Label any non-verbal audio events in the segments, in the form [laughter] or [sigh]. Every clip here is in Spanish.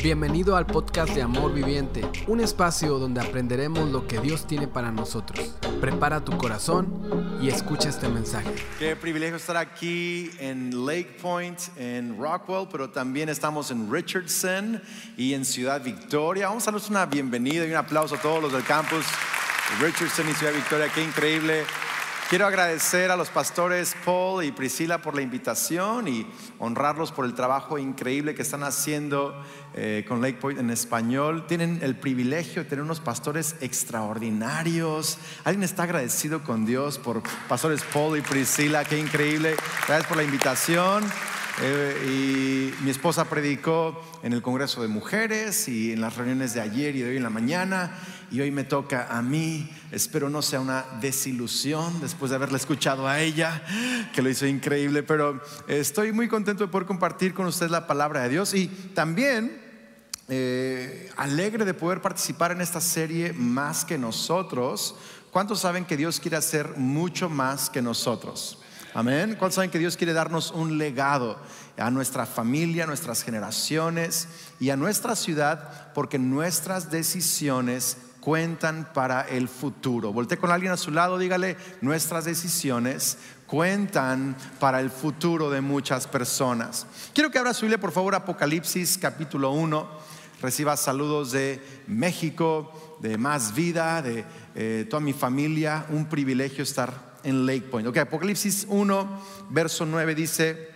Bienvenido al podcast de Amor Viviente, un espacio donde aprenderemos lo que Dios tiene para nosotros. Prepara tu corazón y escucha este mensaje. Qué privilegio estar aquí en Lake Point, en Rockwell, pero también estamos en Richardson y en Ciudad Victoria. Vamos a darles una bienvenida y un aplauso a todos los del campus Richardson y Ciudad Victoria. Qué increíble Quiero agradecer a los pastores Paul y Priscila por la invitación y honrarlos por el trabajo increíble que están haciendo eh, con Lake Point en español. Tienen el privilegio de tener unos pastores extraordinarios. ¿Alguien está agradecido con Dios por pastores Paul y Priscila? Qué increíble. Gracias por la invitación. Eh, y mi esposa predicó en el Congreso de Mujeres y en las reuniones de ayer y de hoy en la mañana y hoy me toca a mí. Espero no sea una desilusión después de haberla escuchado a ella, que lo hizo increíble, pero estoy muy contento de poder compartir con ustedes la palabra de Dios y también eh, alegre de poder participar en esta serie más que nosotros. ¿Cuántos saben que Dios quiere hacer mucho más que nosotros? Amén. ¿Cuántos saben que Dios quiere darnos un legado a nuestra familia, a nuestras generaciones y a nuestra ciudad? Porque nuestras decisiones cuentan para el futuro. Volte con alguien a su lado, dígale, nuestras decisiones cuentan para el futuro de muchas personas. Quiero que abra su Biblia, por favor, Apocalipsis capítulo 1. Reciba saludos de México, de Más Vida, de eh, toda mi familia. Un privilegio estar en Lake Point. Ok, Apocalipsis 1, verso 9 dice,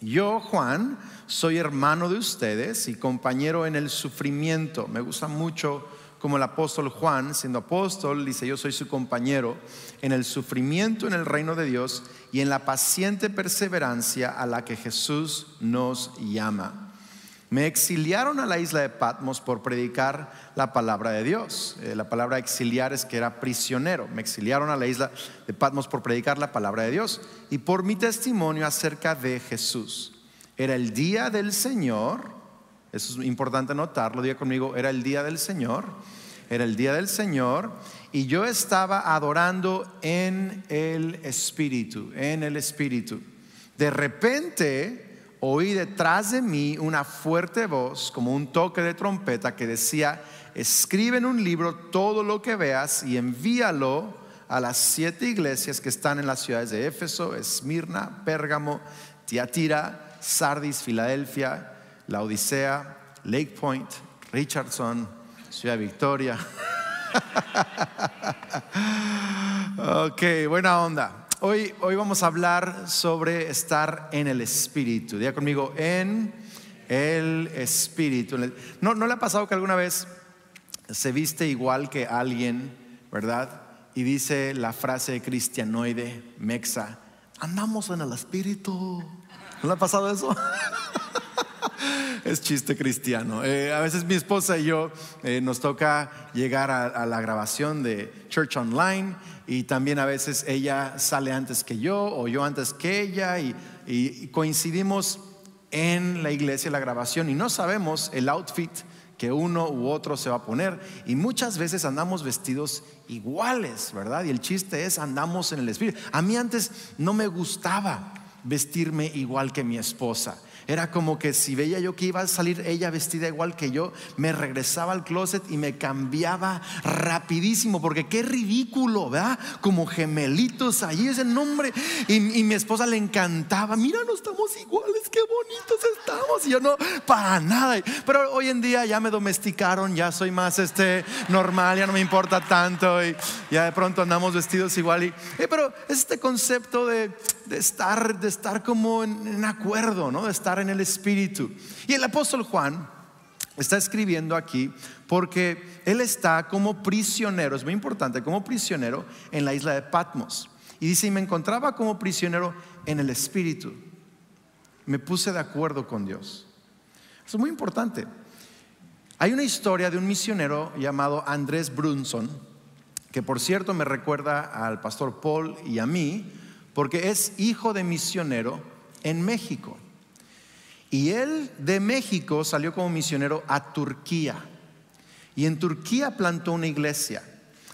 yo, Juan, soy hermano de ustedes y compañero en el sufrimiento. Me gusta mucho como el apóstol Juan, siendo apóstol, dice, yo soy su compañero en el sufrimiento en el reino de Dios y en la paciente perseverancia a la que Jesús nos llama. Me exiliaron a la isla de Patmos por predicar la palabra de Dios. Eh, la palabra exiliar es que era prisionero. Me exiliaron a la isla de Patmos por predicar la palabra de Dios y por mi testimonio acerca de Jesús. Era el día del Señor eso es importante notarlo, diga conmigo, era el día del Señor, era el día del Señor y yo estaba adorando en el Espíritu, en el Espíritu. De repente oí detrás de mí una fuerte voz, como un toque de trompeta, que decía, escribe en un libro todo lo que veas y envíalo a las siete iglesias que están en las ciudades de Éfeso, Esmirna, Pérgamo, Tiatira, Sardis, Filadelfia la Odisea, Lake Point, Richardson, Ciudad Victoria. [laughs] ok, buena onda. Hoy, hoy vamos a hablar sobre estar en el Espíritu. Diga conmigo, en el Espíritu. ¿No, ¿No le ha pasado que alguna vez se viste igual que alguien, verdad? Y dice la frase cristianoide, mexa, andamos en el Espíritu. ¿No le ha pasado eso? [laughs] es chiste cristiano. Eh, a veces mi esposa y yo eh, nos toca llegar a, la grabación de Church Online y también a veces ella sale antes que yo o yo antes que ella y, y coincidimos en la iglesia, la grabación y no sabemos el outfit que uno u otro se va a poner. Y muchas veces andamos vestidos iguales, ¿verdad? Y el chiste es, andamos en el espíritu. A mí antes no me gustaba vestirme igual que mi esposa. Era como que si veía yo que iba a salir ella vestida igual que yo, me regresaba al closet y me cambiaba rapidísimo, porque qué ridículo, ¿verdad? Como gemelitos allí ese nombre. Y, mi esposa le encantaba, mira, no estamos iguales, qué bonitos estamos. Y yo no, para nada. Pero hoy en día ya me domesticaron, ya soy más este normal, ya no me importa tanto y ya de pronto andamos vestidos igual. Y, eh, pero este concepto de, estar, de estar como en, en acuerdo, ¿no? De estar en el Espíritu. Y el apóstol Juan está escribiendo aquí porque él está como prisionero, es muy importante, como prisionero en la isla de Patmos. Y dice, y me encontraba como prisionero en el Espíritu. Me puse de acuerdo con Dios. Eso es muy importante. Hay una historia de un misionero llamado Andrés Brunson, que por cierto me recuerda al pastor Paul y a mí, porque es hijo de misionero en México. Y él de México salió como misionero a Turquía. Y en Turquía plantó una iglesia.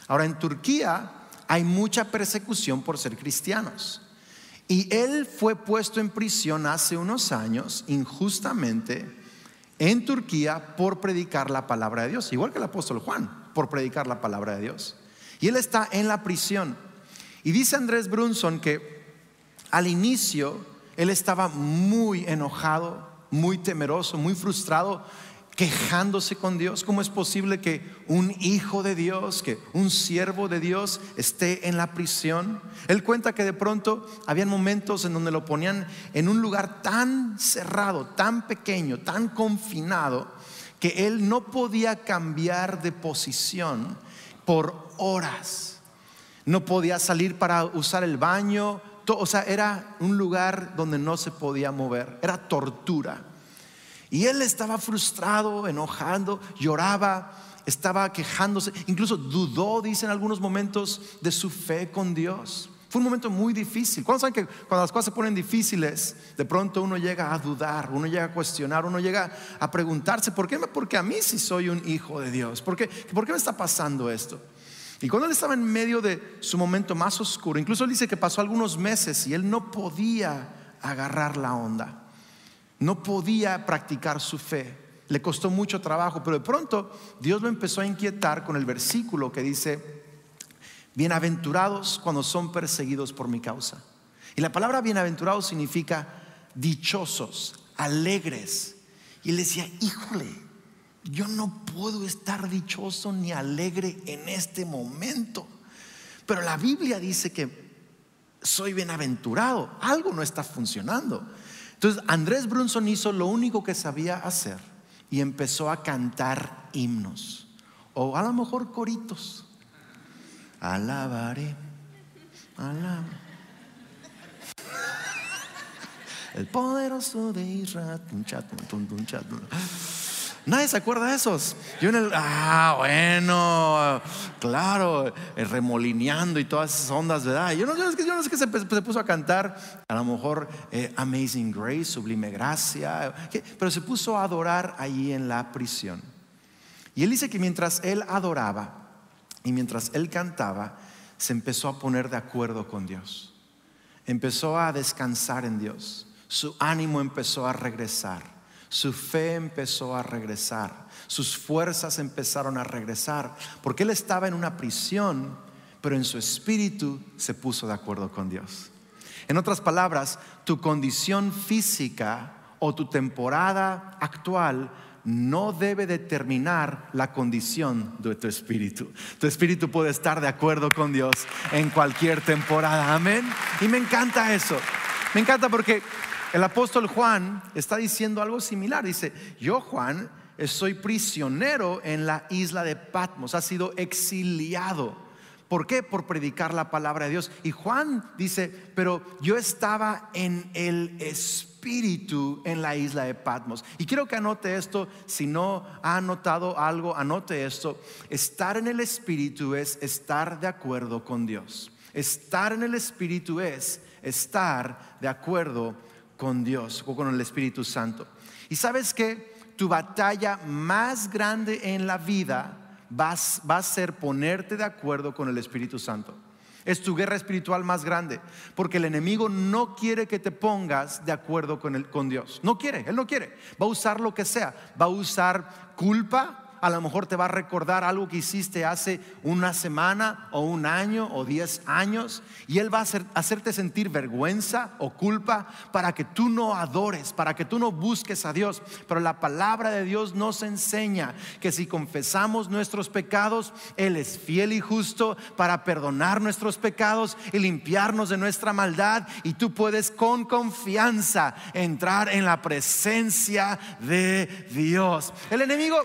Ahora, en Turquía hay mucha persecución por ser cristianos. Y él fue puesto en prisión hace unos años, injustamente, en Turquía por predicar la palabra de Dios, igual que el apóstol Juan, por predicar la palabra de Dios. Y él está en la prisión. Y dice Andrés Brunson que al inicio él estaba muy enojado, muy temeroso, muy frustrado, quejándose con Dios. ¿Cómo es posible que un hijo de Dios, que un siervo de Dios esté en la prisión? Él cuenta que de pronto habían momentos en donde lo ponían en un lugar tan cerrado, tan pequeño, tan confinado, que él no podía cambiar de posición por horas. No podía salir para usar el baño, o sea, era un lugar donde no se podía mover, era tortura. Y él estaba frustrado, enojando, lloraba, estaba quejándose, incluso dudó, dice en algunos momentos, de su fe con Dios. Fue un momento muy difícil. ¿Cuándo saben que cuando las cosas se ponen difíciles, de pronto uno llega a dudar, uno llega a cuestionar, uno llega a preguntarse, ¿por qué? Porque a mí sí soy un hijo de Dios. ¿Por qué, ¿Por qué me está pasando esto? Y cuando él estaba en medio de su momento más oscuro, incluso él dice que pasó algunos meses y él no podía agarrar la onda, no podía practicar su fe, le costó mucho trabajo, pero de pronto Dios lo empezó a inquietar con el versículo que dice, bienaventurados cuando son perseguidos por mi causa. Y la palabra bienaventurados significa dichosos, alegres. Y él decía, híjole, yo no puedo estar dichoso ni alegre en este momento. Pero la Biblia dice que soy bienaventurado. Algo no está funcionando. Entonces Andrés Brunson hizo lo único que sabía hacer y empezó a cantar himnos. O a lo mejor coritos. Alabaré. Alabaré. El poderoso de Israel. Nadie se acuerda de esos. Yo en el, ah, bueno, claro, eh, remolineando y todas esas ondas, ¿verdad? Yo no, sé qué se, puso a cantar, a lo mejor eh, Amazing Grace, Sublime Gracia, pero se puso a adorar allí en la prisión. Y él dice que mientras él adoraba y mientras él cantaba, se empezó a poner de acuerdo con Dios. Empezó a descansar en Dios. Su ánimo empezó a regresar. Su fe empezó a regresar, sus fuerzas empezaron a regresar, porque él estaba en una prisión, pero en su espíritu se puso de acuerdo con Dios. En otras palabras, tu condición física o tu temporada actual no debe determinar la condición de tu espíritu. Tu espíritu puede estar de acuerdo con Dios en cualquier temporada. Amén. Y me encanta eso. Me encanta porque el apóstol Juan está diciendo algo similar. Dice, yo Juan soy prisionero en la isla de Patmos, ha sido exiliado. ¿Por qué? Por predicar la palabra de Dios. Y Juan dice, pero yo estaba en el Espíritu en la isla de Patmos. Y quiero que anote esto, si no ha anotado algo, anote esto. Estar en el Espíritu es estar de acuerdo con Dios. Estar en el Espíritu es estar de acuerdo con Dios o con el Espíritu Santo. Y sabes que tu batalla más grande en la vida va, a ser ponerte de acuerdo con el Espíritu Santo. Es tu guerra espiritual más grande, porque el enemigo no quiere que te pongas de acuerdo con, con Dios. No quiere, él no quiere. Va a usar lo que sea. Va a usar culpa, a lo mejor te va a recordar algo que hiciste hace una semana o un año o diez años y Él va a hacerte sentir vergüenza o culpa para que tú no adores, para que tú no busques a Dios. Pero la palabra de Dios nos enseña que si confesamos nuestros pecados, Él es fiel y justo para perdonar nuestros pecados y limpiarnos de nuestra maldad y tú puedes con confianza entrar en la presencia de Dios. El enemigo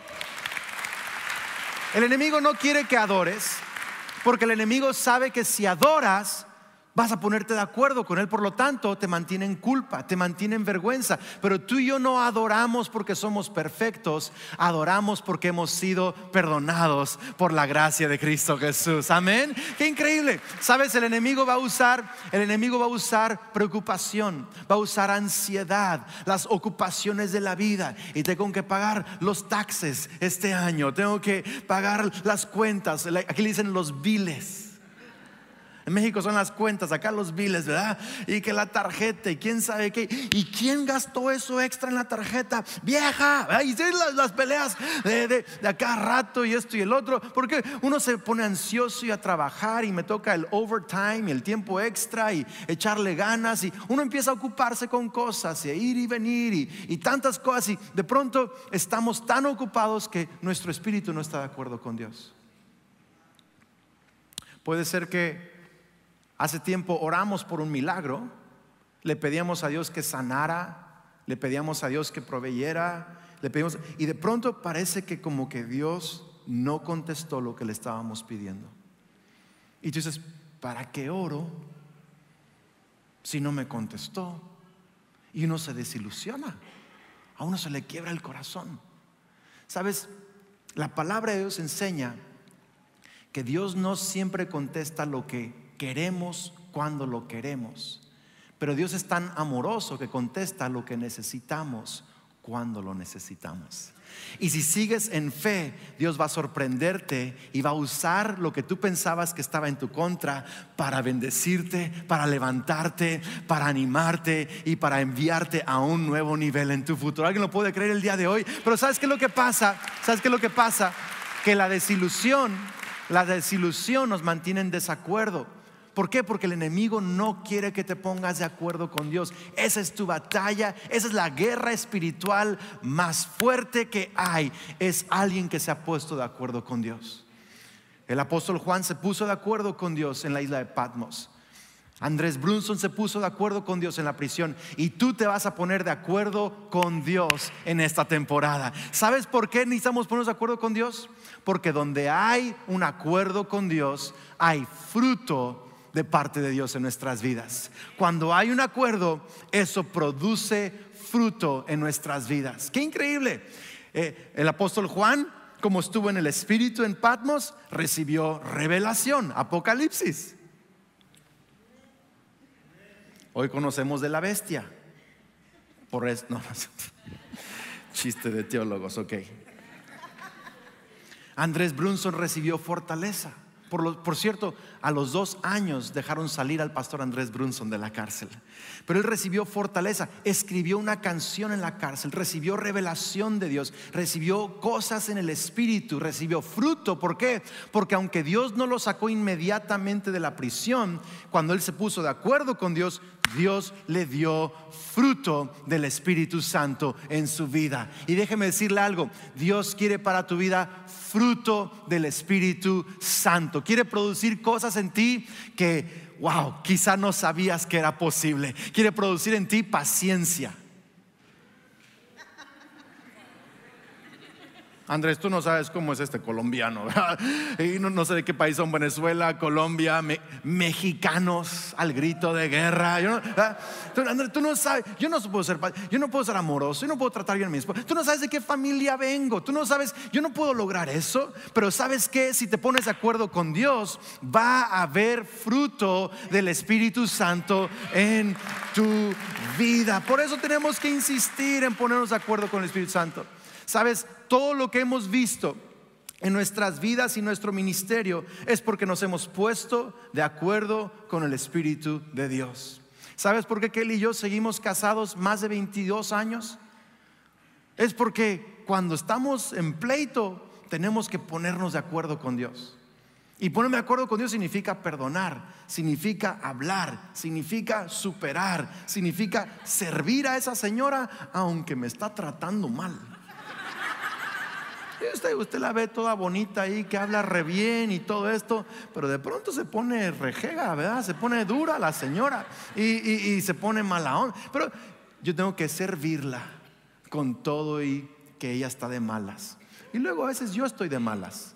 el enemigo no quiere que adores, porque el enemigo sabe que si adoras, vas a ponerte de acuerdo con Él, por lo tanto te mantiene en culpa, te mantiene en vergüenza. Pero tú y yo no adoramos porque somos perfectos, adoramos porque hemos sido perdonados por la gracia de Cristo Jesús. Amén. Qué increíble. Sabes, el enemigo va a usar, el enemigo va a usar preocupación, va a usar ansiedad, las ocupaciones de la vida. Y tengo que pagar los taxes este año, tengo que pagar las cuentas, aquí le dicen los biles En México son las cuentas, acá los biles, ¿verdad? Y que la tarjeta y quién sabe qué. ¿Y quién gastó eso extra en la tarjeta? Vieja. Y las, las peleas de, de, de, acá rato y esto y el otro. Porque uno se pone ansioso y a trabajar y me toca el overtime y el tiempo extra y echarle ganas. Y uno empieza a ocuparse con cosas y a ir y venir y, y tantas cosas. Y de pronto estamos tan ocupados que nuestro espíritu no está de acuerdo con Dios. Puede ser que Hace tiempo oramos por un milagro, le pedíamos a Dios que sanara, le pedíamos a Dios que proveyera, le pedimos y de pronto parece que como que Dios no contestó lo que le estábamos pidiendo. Y tú dices, ¿para qué oro si no me contestó? Y uno se desilusiona, a uno se le quiebra el corazón. ¿Sabes? La palabra de Dios enseña que Dios no siempre contesta lo que queremos cuando lo queremos. Pero Dios es tan amoroso que contesta lo que necesitamos cuando lo necesitamos. Y si sigues en fe, Dios va a sorprenderte y va a usar lo que tú pensabas que estaba en tu contra para bendecirte, para levantarte, para animarte y para enviarte a un nuevo nivel en tu futuro. ¿Alguien lo puede creer el día de hoy? Pero ¿sabes qué es lo que pasa? ¿Sabes qué es lo que pasa? Que la desilusión, la desilusión nos mantiene en desacuerdo. ¿Por qué? Porque el enemigo no quiere que te pongas de acuerdo con Dios. Esa es tu batalla, esa es la guerra espiritual más fuerte que hay. Es alguien que se ha puesto de acuerdo con Dios. El apóstol Juan se puso de acuerdo con Dios en la isla de Patmos. Andrés Brunson se puso de acuerdo con Dios en la prisión y tú te vas a poner de acuerdo con Dios en esta temporada. ¿Sabes por qué necesitamos ponernos de acuerdo con Dios? Porque donde hay un acuerdo con Dios, hay fruto de parte de Dios en nuestras vidas. Cuando hay un acuerdo, eso produce fruto en nuestras vidas. Qué increíble. Eh, el apóstol Juan, como estuvo en el Espíritu en Patmos, recibió revelación, Apocalipsis. Hoy conocemos de la bestia. Por eso, [laughs] chiste de teólogos, ok. Andrés Brunson recibió fortaleza. Por, cierto, a los dos años dejaron salir al pastor Andrés Brunson de la cárcel. Pero él recibió fortaleza, escribió una canción en la cárcel, recibió revelación de Dios, recibió cosas en el espíritu, recibió fruto. ¿Por qué? Porque aunque Dios no lo sacó inmediatamente de la prisión, cuando él se puso de acuerdo con Dios, Dios le dio fruto del Espíritu Santo en su vida. Y déjeme decirle algo, Dios quiere para tu vida fruto del Espíritu Santo. Quiere producir cosas en ti que, wow, quizá no sabías que era posible. Quiere producir en ti paciencia. Andrés, tú no sabes cómo es este colombiano. [laughs] y no, sé de qué país son Venezuela, Colombia, mexicanos al grito de guerra. Andrés, tú no sabes, yo no puedo ser, yo no puedo ser amoroso, yo no puedo tratar bien a mi esposa. Tú no sabes de qué familia vengo, tú no sabes, yo no puedo lograr eso. Pero sabes que si te pones de acuerdo con Dios, va a haber fruto del Espíritu Santo en tu vida. Por eso tenemos que insistir en ponernos de acuerdo con el Espíritu Santo. Sabes, todo lo que hemos visto en nuestras vidas y nuestro ministerio es porque nos hemos puesto de acuerdo con el Espíritu de Dios. ¿Sabes por qué Kelly y yo seguimos casados más de 22 años? Es porque cuando estamos en pleito tenemos que ponernos de acuerdo con Dios. Y ponerme de acuerdo con Dios significa perdonar, significa hablar, significa superar, significa servir a esa señora aunque me está tratando mal. Usted, la ve toda bonita ahí, que habla re bien y todo esto, pero de pronto se pone rejega, ¿verdad? Se pone dura la señora y, se pone mala Pero yo tengo que servirla con todo y que ella está de malas. Y luego a veces yo estoy de malas.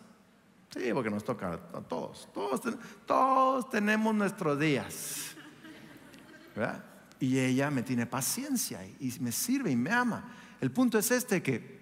Sí, porque nos toca a todos. Todos, todos tenemos nuestros días. ¿verdad? Y ella me tiene paciencia y me sirve y me ama. El punto es este que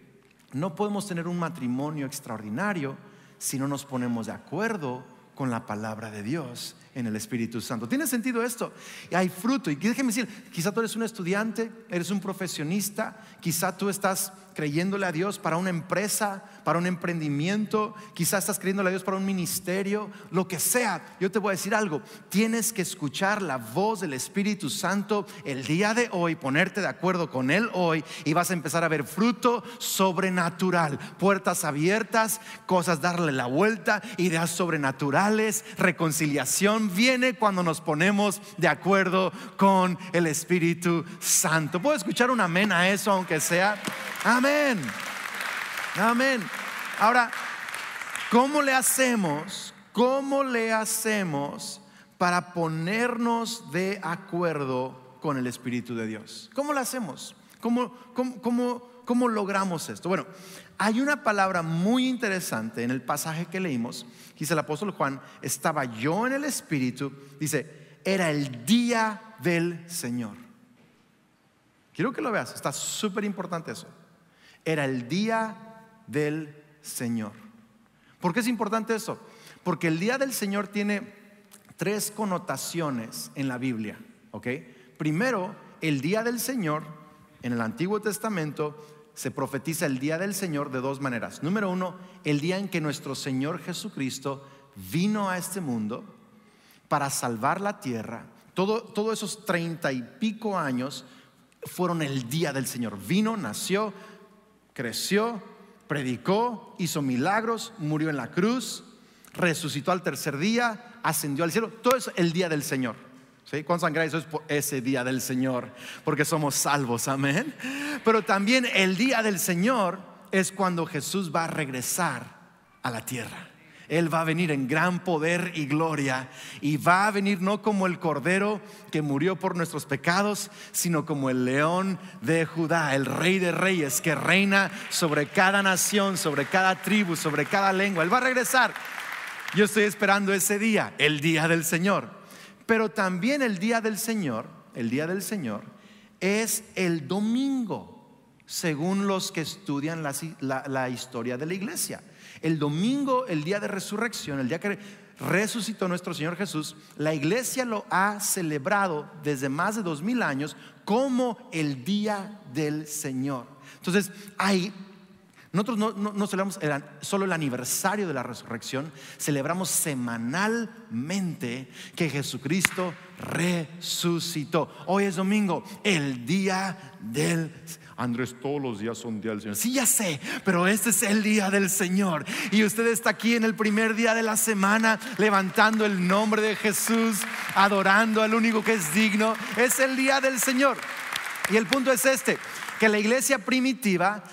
no podemos tener un matrimonio extraordinario si no nos ponemos de acuerdo con la palabra de Dios en el Espíritu Santo. ¿Tiene sentido esto? Hay fruto. Y déjeme decir, quizá tú eres un estudiante, eres un profesionista, quizá tú estás creyéndole a Dios para una empresa, para un emprendimiento, quizás estás creyéndole a Dios para un ministerio, lo que sea. Yo te voy a decir algo, tienes que escuchar la voz del Espíritu Santo el día de hoy, ponerte de acuerdo con Él hoy y vas a empezar a ver fruto sobrenatural, puertas abiertas, cosas darle la vuelta, ideas sobrenaturales, reconciliación viene cuando nos ponemos de acuerdo con el Espíritu Santo. ¿Puedo escuchar un amén a eso, aunque sea? Amén. Amén. Ahora, ¿cómo le hacemos? ¿Cómo le hacemos para ponernos de acuerdo con el Espíritu de Dios? ¿Cómo lo hacemos? ¿Cómo, cómo logramos esto? Bueno, hay una palabra muy interesante en el pasaje que leímos. Dice el apóstol Juan, estaba yo en el Espíritu, dice, era el día del Señor. Quiero que lo veas, está súper importante eso. Era el día del Señor. ¿Por qué es importante eso? Porque el día del Señor tiene tres connotaciones en la Biblia. ¿ok? Primero, el día del Señor en el Antiguo Testamento se profetiza el día del Señor de dos maneras. Número uno, el día en que nuestro Señor Jesucristo vino a este mundo para salvar la tierra. Todos esos treinta y pico años fueron el día del Señor. Vino, nació, creció, predicó, hizo milagros, murió en la cruz, resucitó al tercer día, ascendió al cielo. Todo eso el día del Señor. ¿Sí? ¿Cuántos eso es ese día del Señor? Porque somos salvos, amén. Pero también el día del Señor es cuando Jesús va a regresar a la tierra. Él va a venir en gran poder y gloria y va a venir no como el cordero que murió por nuestros pecados, sino como el león de Judá, el rey de reyes que reina sobre cada nación, sobre cada tribu, sobre cada lengua. Él va a regresar. Yo estoy esperando ese día, el día del Señor. Pero también el día del Señor, el día del Señor es el domingo, según los que estudian la, historia de la iglesia. El domingo, el día de resurrección, el día que resucitó nuestro Señor Jesús, la iglesia lo ha celebrado desde más de dos mil años como el día del Señor. Entonces, hay nosotros no, celebramos solo el aniversario de la resurrección, celebramos semanalmente que Jesucristo resucitó. Hoy es domingo, el día del Andrés, todos los días son día del Señor. Sí, ya sé, pero este es el día del Señor. Y usted está aquí en el primer día de la semana levantando el nombre de Jesús, adorando al único que es digno. Es el día del Señor. Y el punto es este, que la iglesia primitiva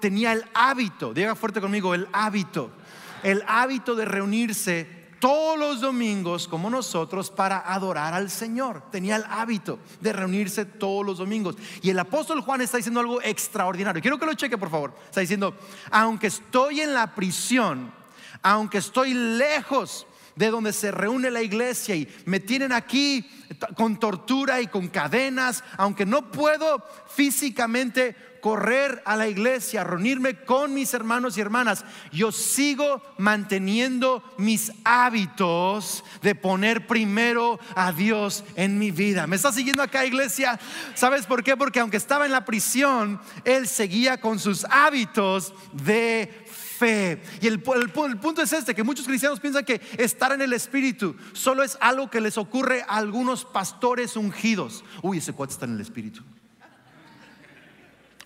tenía el hábito, diga fuerte conmigo, el hábito, el hábito de reunirse todos los domingos como nosotros para adorar al Señor. Tenía el hábito de reunirse todos los domingos. Y el apóstol Juan está diciendo algo extraordinario. Quiero que lo cheque, por favor. Está diciendo, aunque estoy en la prisión, aunque estoy lejos de donde se reúne la iglesia y me tienen aquí con tortura y con cadenas, aunque no puedo físicamente correr a la iglesia, reunirme con mis hermanos y hermanas, yo sigo manteniendo mis hábitos de poner primero a Dios en mi vida. ¿Me está siguiendo acá, iglesia? ¿Sabes por qué? Porque aunque estaba en la prisión, él seguía con sus hábitos de fe. Y el, punto es este, que muchos cristianos piensan que estar en el Espíritu solo es algo que les ocurre a algunos pastores ungidos. Uy, ese cuate está en el Espíritu.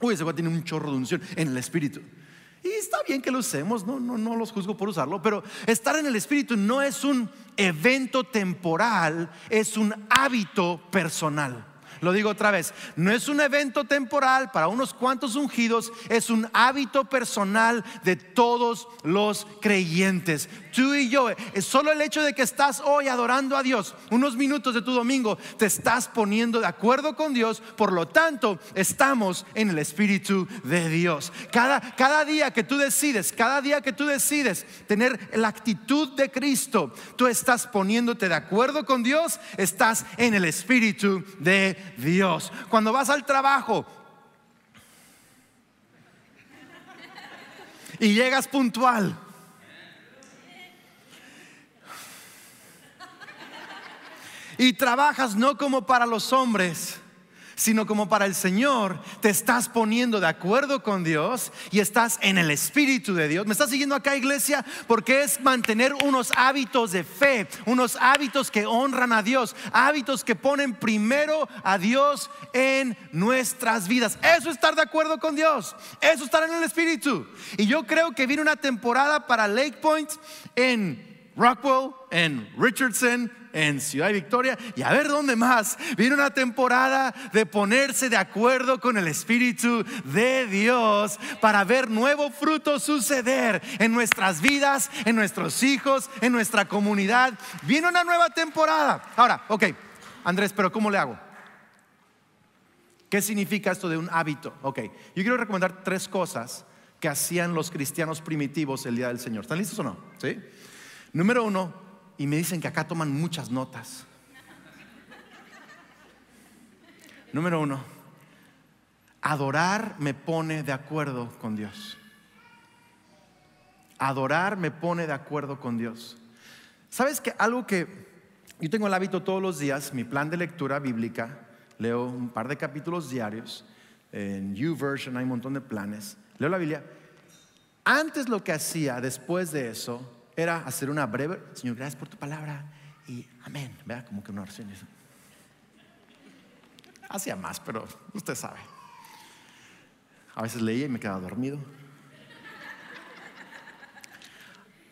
Uy, ese tiene un chorro de unción en el Espíritu. Y está bien que lo usemos, no, no, no los juzgo por usarlo, pero estar en el Espíritu no es un evento temporal, es un hábito personal. Lo digo otra vez, no es un evento temporal para unos cuantos ungidos, es un hábito personal de todos los creyentes. Tú y yo, es solo el hecho de que estás hoy adorando a Dios, unos minutos de tu domingo, te estás poniendo de acuerdo con Dios, por lo tanto, estamos en el Espíritu de Dios. Cada, cada día que tú decides, cada día que tú decides tener la actitud de Cristo, tú estás poniéndote de acuerdo con Dios, estás en el Espíritu de Dios. Cuando vas al trabajo y llegas puntual, y trabajas no como para los hombres, sino como para el Señor, te estás poniendo de acuerdo con Dios y estás en el Espíritu de Dios. ¿Me estás siguiendo acá, iglesia? Porque es mantener unos hábitos de fe, unos hábitos que honran a Dios, hábitos que ponen primero a Dios en nuestras vidas. Eso es estar de acuerdo con Dios, eso es estar en el Espíritu. Y yo creo que viene una temporada para Lake Point en Rockwell, en Richardson, en Ciudad Victoria y a ver dónde más. Viene una temporada de ponerse de acuerdo con el Espíritu de Dios para ver nuevo fruto suceder en nuestras vidas, en nuestros hijos, en nuestra comunidad. Viene una nueva temporada. Ahora, ok, Andrés, pero ¿cómo le hago? ¿Qué significa esto de un hábito? Ok, yo quiero recomendar tres cosas que hacían los cristianos primitivos el día del Señor. ¿Están listos o no? ¿Sí? Número uno, y me dicen que acá toman muchas notas. Número uno, adorar me pone de acuerdo con Dios. Adorar me pone de acuerdo con Dios. ¿Sabes que algo que yo tengo el hábito todos los días, mi plan de lectura bíblica, leo un par de capítulos diarios, en YouVersion hay un montón de planes, leo la Biblia. Antes lo que hacía después de eso era hacer una breve, Señor, gracias por tu palabra y amén. Vea como que una oración. Hacía más, pero usted sabe. A veces leía y me quedaba dormido.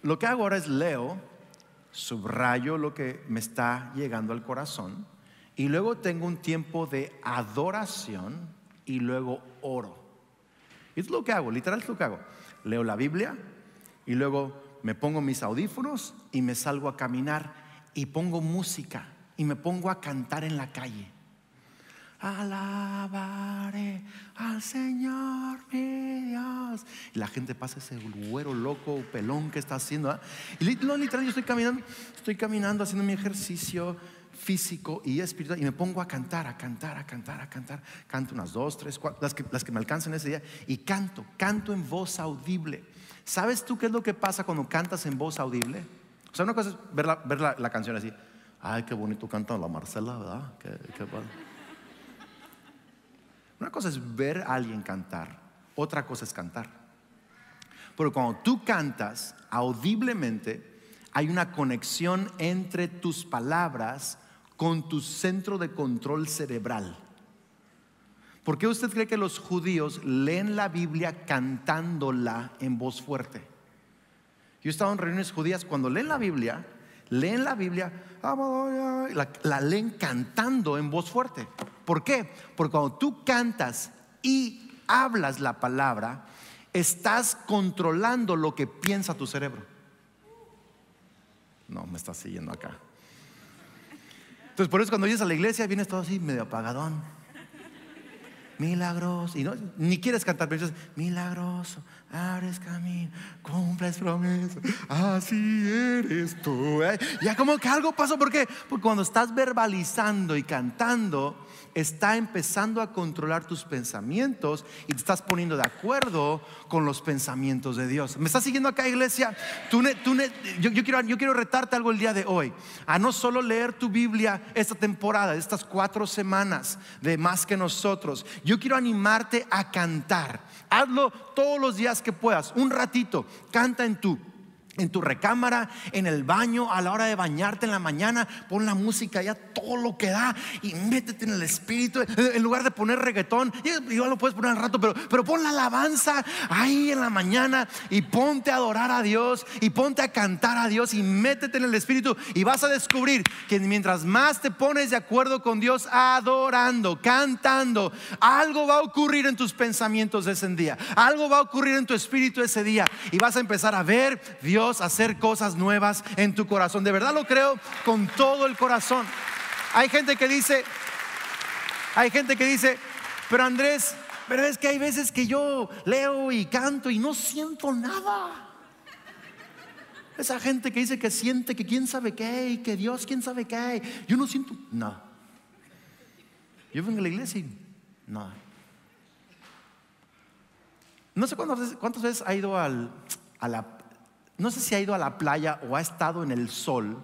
Lo que hago ahora es leo, subrayo lo que me está llegando al corazón y luego tengo un tiempo de adoración y luego oro. Es lo que hago, literal es lo que hago. Leo la Biblia y luego me pongo mis audífonos y me salgo a caminar y pongo música y me pongo a cantar en la calle. Alabaré al Señor mi Dios. Y la gente pasa ese güero loco, pelón que está haciendo. ¿ah? Y literal, yo estoy caminando, estoy caminando, haciendo mi ejercicio físico y espiritual. Y me pongo a cantar, a cantar, a cantar, a cantar. Canto unas dos, tres, cuatro, las que, las que me alcanzan ese día. Y canto, canto en voz audible. ¿Sabes tú qué es lo que pasa cuando cantas en voz audible? O sea, una cosa es ver la, canción así. Ay, qué bonito canta la Marcela, ¿verdad? una cosa es ver a alguien cantar, otra cosa es cantar. Pero cuando tú cantas audiblemente, hay una conexión entre tus palabras con tu centro de control cerebral. ¿Por qué usted cree que los judíos leen la Biblia cantándola en voz fuerte? Yo he estado en reuniones judías, cuando leen la Biblia, leen la Biblia, la, leen cantando en voz fuerte. ¿Por qué? Porque cuando tú cantas y hablas la palabra, estás controlando lo que piensa tu cerebro. No, me estás siguiendo acá. Entonces, por eso cuando llegas a la iglesia vienes todo así medio apagadón milagroso. Y no, ni quieres cantar, pero dices, milagroso, abres camino, cumples promesas, así eres tú. ¿eh? Ya como que algo pasó, ¿por qué? Porque cuando estás verbalizando y cantando, está empezando a controlar tus pensamientos y te estás poniendo de acuerdo con los pensamientos de Dios. ¿Me estás siguiendo acá, iglesia? Tú, yo, quiero, yo quiero retarte algo el día de hoy, a no solo leer tu Biblia esta temporada, estas cuatro semanas de más que nosotros, yo quiero animarte a cantar. Hazlo todos los días que puedas, un ratito, canta en tu en tu recámara, en el baño, a la hora de bañarte en la mañana, pon la música ya todo lo que da y métete en el espíritu. En lugar de poner reggaetón, igual lo puedes poner al rato, pero, pero pon la alabanza ahí en la mañana y ponte a adorar a Dios y ponte a cantar a Dios y métete en el espíritu y vas a descubrir que mientras más te pones de acuerdo con Dios, adorando, cantando, algo va a ocurrir en tus pensamientos ese día, algo va a ocurrir en tu espíritu ese día y vas a empezar a ver Dios hacer cosas nuevas en tu corazón. De verdad lo creo con todo el corazón. Hay gente que dice, hay gente que dice, pero Andrés, pero es que hay veces que yo leo y canto y no siento nada. Esa gente que dice que siente que quién sabe qué y que Dios quién sabe qué. Yo no siento nada. Yo vengo a la iglesia y nada. No sé cuántas veces, cuántas veces ha ido al, a la no sé si ha ido a la playa o ha estado en el sol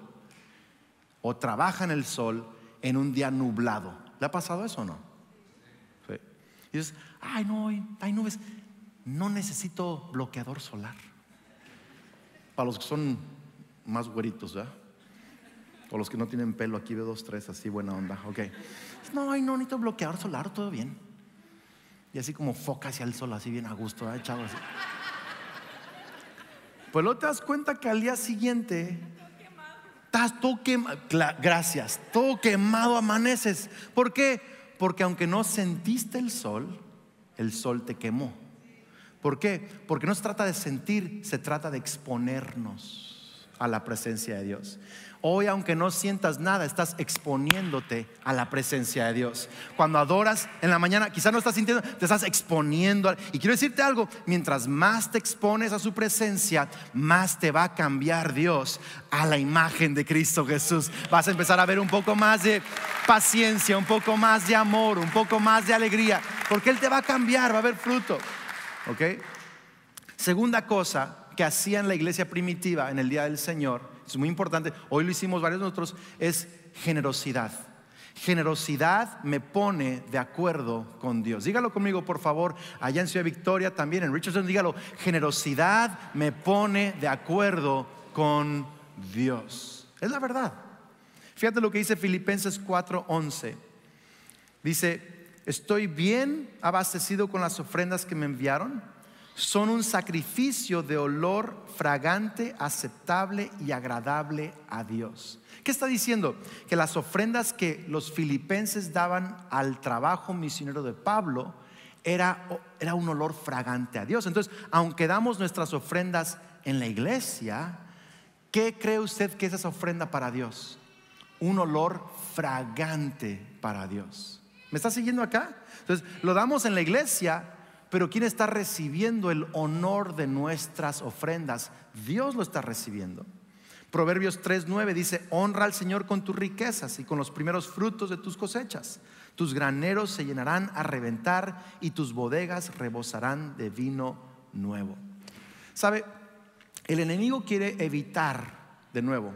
o trabaja en el sol en un día nublado. ¿Le ha pasado eso o no? Y dices, ay no, hay nubes. No necesito bloqueador solar. Para los que son más güeritos, ¿verdad? O los que no tienen pelo, aquí veo dos, tres, así buena onda. Ok. No, ay, no necesito bloqueador solar, todo bien. Y así como foca hacia el sol, así bien a gusto, ¿verdad? echado así. Pues luego te das cuenta que al día siguiente estás todo quemado. Gracias, todo quemado amaneces. ¿Por qué? Porque aunque no sentiste el sol, el sol te quemó. ¿Por qué? Porque no se trata de sentir, se trata de exponernos a la presencia de Dios. Hoy, aunque no sientas nada, estás exponiéndote a la presencia de Dios. Cuando adoras en la mañana, quizás no estás sintiendo, te estás exponiendo. Y quiero decirte algo, mientras más te expones a su presencia, más te va a cambiar Dios a la imagen de Cristo Jesús. Vas a empezar a ver un poco más de paciencia, un poco más de amor, un poco más de alegría, porque Él te va a cambiar, va a haber fruto. ¿Ok? Segunda cosa que hacía en la iglesia primitiva en el día del Señor es muy importante, hoy lo hicimos varios nosotros, es generosidad. Generosidad me pone de acuerdo con Dios. Dígalo conmigo, por favor, allá en Ciudad Victoria, también en Richardson, dígalo, generosidad me pone de acuerdo con Dios. Es la verdad. Fíjate lo que dice Filipenses 4:11. Dice, estoy bien abastecido con las ofrendas que me enviaron son un sacrificio de olor fragante, aceptable y agradable a Dios. ¿Qué está diciendo? Que las ofrendas que los filipenses daban al trabajo misionero de Pablo era, era un olor fragante a Dios. Entonces, aunque damos nuestras ofrendas en la iglesia, ¿qué cree usted que es esa ofrenda para Dios? Un olor fragante para Dios. ¿Me está siguiendo acá? Entonces, lo damos en la iglesia, pero ¿quién está recibiendo el honor de nuestras ofrendas? Dios lo está recibiendo. Proverbios 3:9 dice, honra al Señor con tus riquezas y con los primeros frutos de tus cosechas. Tus graneros se llenarán a reventar y tus bodegas rebosarán de vino nuevo. ¿Sabe? El enemigo quiere evitar, de nuevo,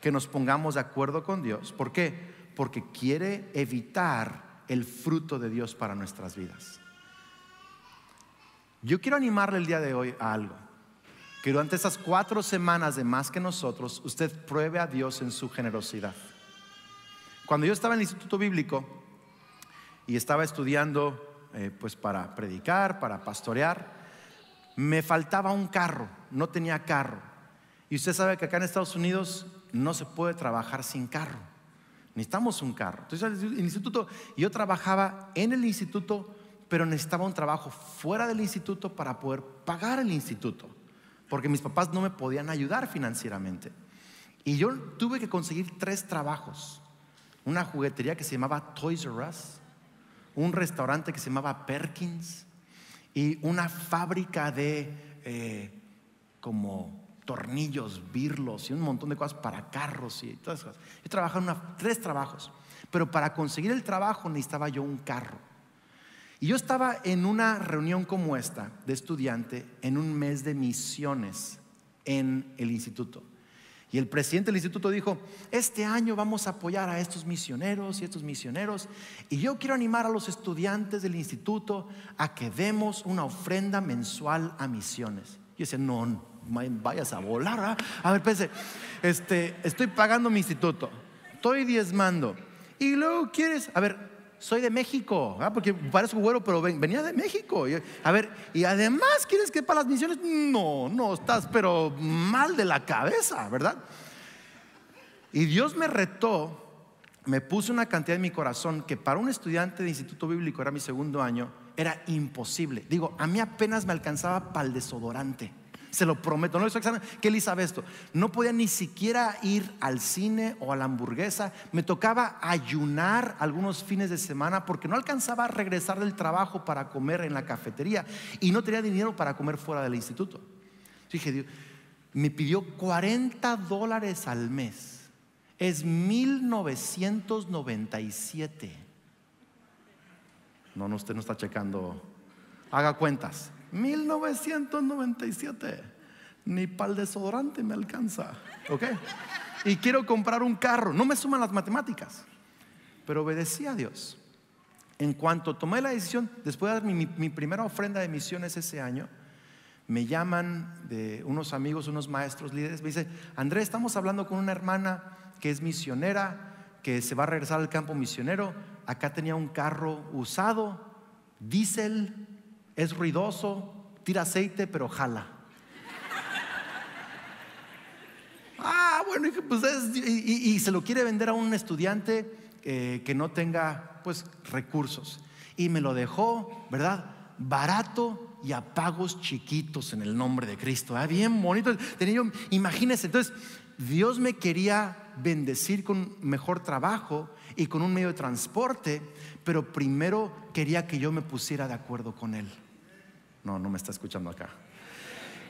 que nos pongamos de acuerdo con Dios. ¿Por qué? Porque quiere evitar el fruto de Dios para nuestras vidas. Yo quiero animarle el día de hoy a algo. Que durante estas cuatro semanas de más que nosotros, usted pruebe a Dios en su generosidad. Cuando yo estaba en el Instituto Bíblico y estaba estudiando eh, pues para predicar, para pastorear, me faltaba un carro, no tenía carro. Y usted sabe que acá en Estados Unidos no se puede trabajar sin carro. Necesitamos un carro. Entonces, el instituto, yo trabajaba en el instituto pero necesitaba un trabajo fuera del instituto para poder pagar el instituto, porque mis papás no me podían ayudar financieramente. Y yo tuve que conseguir tres trabajos. Una juguetería que se llamaba Toys R Us, un restaurante que se llamaba Perkins y una fábrica de eh, como tornillos, birlos y un montón de cosas para carros y todas esas cosas. Yo trabajaba en tres trabajos, pero para conseguir el trabajo necesitaba yo un carro. Y yo estaba en una reunión como esta de estudiante en un mes de misiones en el instituto. Y el presidente del instituto dijo, este año vamos a apoyar a estos misioneros y estos misioneros. Y yo quiero animar a los estudiantes del instituto a que demos una ofrenda mensual a misiones. Yo decía, no, vayas a volar. A ver, pense, este, estoy pagando mi instituto, estoy diezmando. Y luego quieres, a ver, soy de México, ¿ah? porque parezco güero, pero venía de México. a ver, y además, ¿quieres que para las misiones? No, no, estás pero mal de la cabeza, ¿verdad? Y Dios me retó, me puso una cantidad en mi corazón que para un estudiante de instituto bíblico, era mi segundo año, era imposible. Digo, a mí apenas me alcanzaba para el desodorante. Se lo prometo, no lo estoy exagerando. ¿Qué él sabe esto? No podía ni siquiera ir al cine o a la hamburguesa. Me tocaba ayunar algunos fines de semana porque no alcanzaba a regresar del trabajo para comer en la cafetería y no tenía dinero para comer fuera del instituto. Dije, Dios, me pidió 40 dólares al mes. Es 1997. No, no, usted no está checando. Haga cuentas. 1997. Ni para el desodorante me alcanza. ¿Ok? Y quiero comprar un carro. No me suman las matemáticas. Pero obedecí a Dios. En cuanto tomé la decisión, después de dar mi, primera ofrenda de misiones ese año, me llaman de unos amigos, unos maestros líderes, me dice, Andrés, estamos hablando con una hermana que es misionera, que se va a regresar al campo misionero. Acá tenía un carro usado, diésel, es ruidoso, tira aceite, pero jala. ah, bueno, pues y, se lo quiere vender a un estudiante eh, que no tenga pues recursos. Y me lo dejó, ¿verdad? Barato y a pagos chiquitos en el nombre de Cristo. Ah, bien bonito. Tenía imagínense, entonces Dios me quería bendecir con mejor trabajo y con un medio de transporte, pero primero quería que yo me pusiera de acuerdo con Él. No, no me está escuchando acá.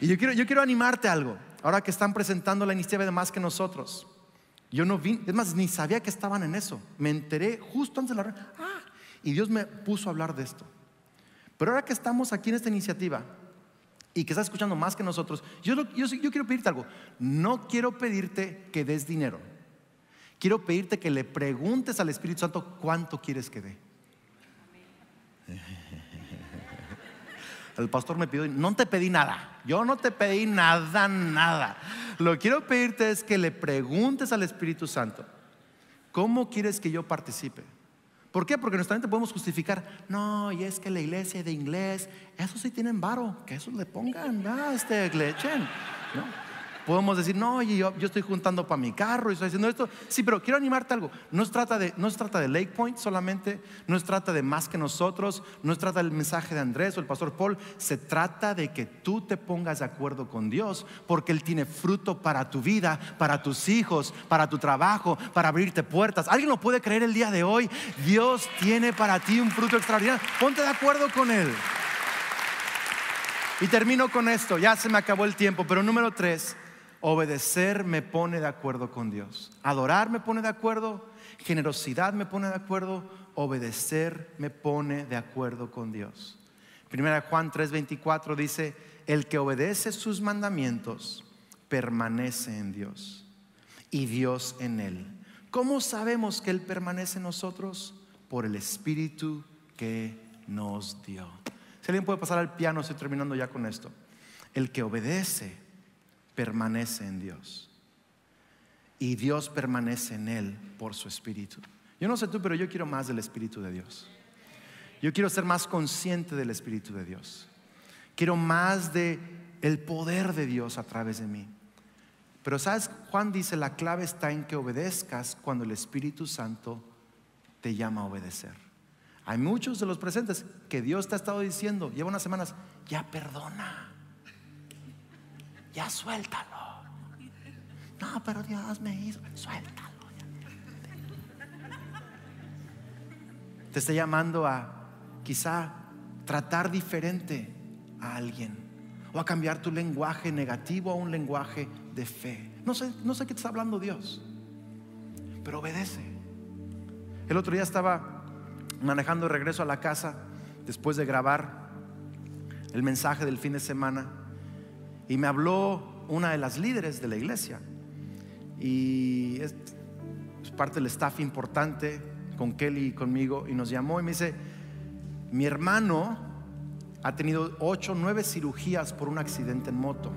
Y yo quiero, yo quiero animarte algo. Ahora que están presentando la iniciativa de más que nosotros. Yo no vi, es más, ni sabía que estaban en eso. Me enteré justo antes de la... Ah, y Dios me puso a hablar de esto. Pero ahora que estamos aquí en esta iniciativa y que estás escuchando más que nosotros, yo, yo, yo quiero pedirte algo. No quiero pedirte que des dinero. Quiero pedirte que le preguntes al Espíritu Santo cuánto quieres que dé. El pastor me pidió, no te pedí nada, yo no te pedí nada, nada. Lo que quiero pedirte es que le preguntes al Espíritu Santo, ¿cómo quieres que yo participe? ¿Por qué? Porque nuestra mente podemos justificar, no, y es que la iglesia de inglés, eso sí tienen varo, que eso le pongan, ya, este, le ¿no? Podemos decir, no, yo, yo estoy juntando para mi carro y estoy haciendo esto. Sí, pero quiero animarte algo. No se, trata de, no se trata de Lake Point solamente, no se trata de más que nosotros, no se trata del mensaje de Andrés o el pastor Paul. Se trata de que tú te pongas de acuerdo con Dios, porque Él tiene fruto para tu vida, para tus hijos, para tu trabajo, para abrirte puertas. ¿Alguien lo puede creer el día de hoy? Dios tiene para ti un fruto extraordinario. Ponte de acuerdo con Él. Y termino con esto, ya se me acabó el tiempo, pero número tres, Obedecer me pone de acuerdo con Dios. Adorar me pone de acuerdo. Generosidad me pone de acuerdo. Obedecer me pone de acuerdo con Dios. Primera Juan 3:24 dice, el que obedece sus mandamientos permanece en Dios y Dios en él. ¿Cómo sabemos que Él permanece en nosotros? Por el Espíritu que nos dio. Si alguien puede pasar al piano, estoy terminando ya con esto. El que obedece permanece en Dios. Y Dios permanece en él por su espíritu. Yo no sé tú, pero yo quiero más del espíritu de Dios. Yo quiero ser más consciente del espíritu de Dios. Quiero más de el poder de Dios a través de mí. Pero sabes, Juan dice, la clave está en que obedezcas cuando el Espíritu Santo te llama a obedecer. Hay muchos de los presentes que Dios te ha estado diciendo, lleva unas semanas, ya perdona ya suéltalo. No, pero Dios me hizo, suéltalo. Te está llamando a quizá tratar diferente a alguien o a cambiar tu lenguaje negativo a un lenguaje de fe. No sé, no sé qué te está hablando Dios, pero obedece. El otro día estaba manejando de regreso a la casa después de grabar el mensaje del fin de semana y me habló una de las líderes de la iglesia. Y es, parte del staff importante con Kelly y conmigo. Y nos llamó y me dice, mi hermano ha tenido ocho, nueve cirugías por un accidente en moto.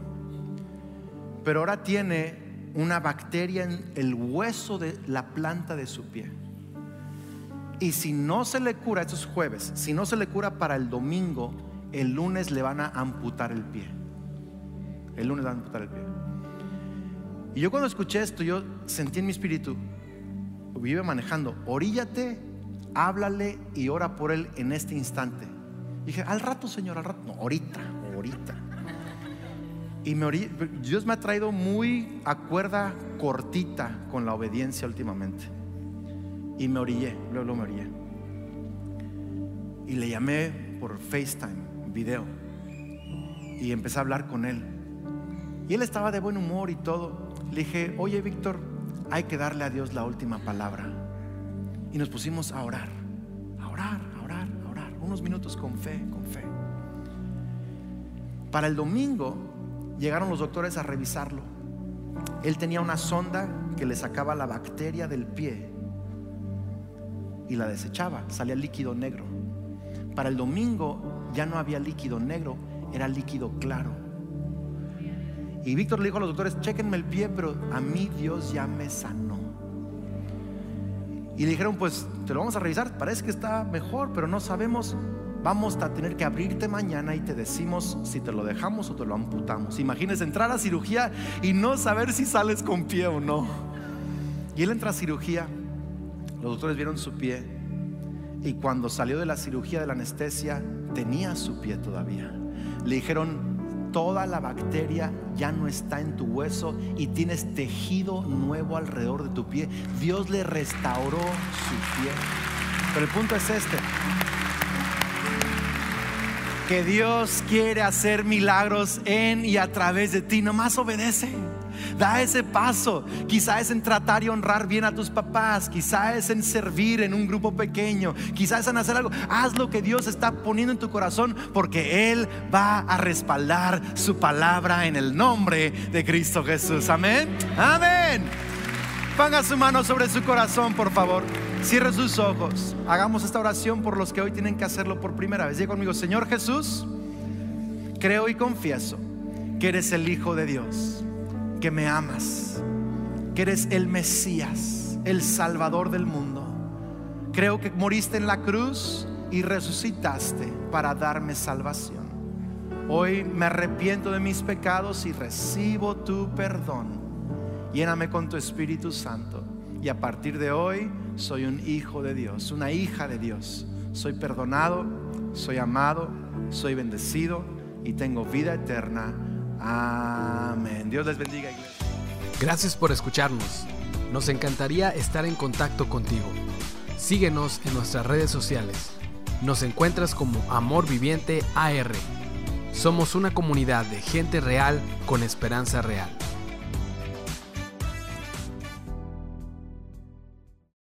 Pero ahora tiene una bacteria en el hueso de la planta de su pie. Y si no se le cura, estos jueves, si no se le cura para el domingo, el lunes le van a amputar el pie. El lunes van a amputar el pie. Y yo cuando escuché esto, yo sentí en mi espíritu, iba manejando, oríllate, háblale y ora por él en este instante. dije, al rato, Señor, al rato. No, ahorita, ahorita. Y me Dios me ha traído muy a cuerda cortita con la obediencia últimamente. Y me orillé, luego me orillé. Y le llamé por FaceTime, video. Y empecé a hablar con él. Y él estaba de buen humor y todo. Le dije, oye Víctor, hay que darle a Dios la última palabra. Y nos pusimos a orar, a orar, a orar, a orar. Unos minutos con fe, con fe. Para el domingo llegaron los doctores a revisarlo. Él tenía una sonda que le sacaba la bacteria del pie. y la desechaba, salía líquido negro. Para el domingo ya no había líquido negro, era líquido claro. Y Víctor le dijo a los doctores, chequenme el pie, pero a mí Dios ya me sanó. Y le dijeron, pues te lo vamos a revisar, parece que está mejor, pero no sabemos. Vamos a tener que abrirte mañana y te decimos si te lo dejamos o te lo amputamos. Imagínese entrar a cirugía y no saber si sales con pie o no. Y él entra a cirugía, los doctores vieron su pie y cuando salió de la cirugía de la anestesia tenía su pie todavía. Le dijeron, toda la bacteria ya no está en tu hueso y tienes tejido nuevo alrededor de tu pie. Dios le restauró su pie. Pero el punto es este. Que Dios quiere hacer milagros en y a través de ti. Nomás obedece. Da ese paso. Quizá es en tratar y honrar bien a tus papás. Quizá es en servir en un grupo pequeño. Quizá es en hacer algo. Haz lo que Dios está poniendo en tu corazón porque Él va a respaldar su palabra en el nombre de Cristo Jesús. Amén. Amén. Ponga su mano sobre su corazón, por favor. Cierre sus ojos. Hagamos esta oración por los que hoy tienen que hacerlo por primera vez. Diga conmigo, Señor Jesús, creo y confieso que eres el Hijo de Dios, que me amas, que eres el Mesías, el Salvador del mundo. Creo que moriste en la cruz y resucitaste para darme salvación. Hoy me arrepiento de mis pecados y recibo tu perdón. Lléname con tu Espíritu Santo. Y a partir de hoy soy un hijo de Dios, una hija de Dios. Soy perdonado, soy amado, soy bendecido y tengo vida eterna. Amén. Dios les bendiga, iglesia. Gracias por escucharnos. Nos encantaría estar en contacto contigo. Síguenos en nuestras redes sociales. Nos encuentras como Amor Viviente AR. Somos una comunidad de gente real con esperanza real.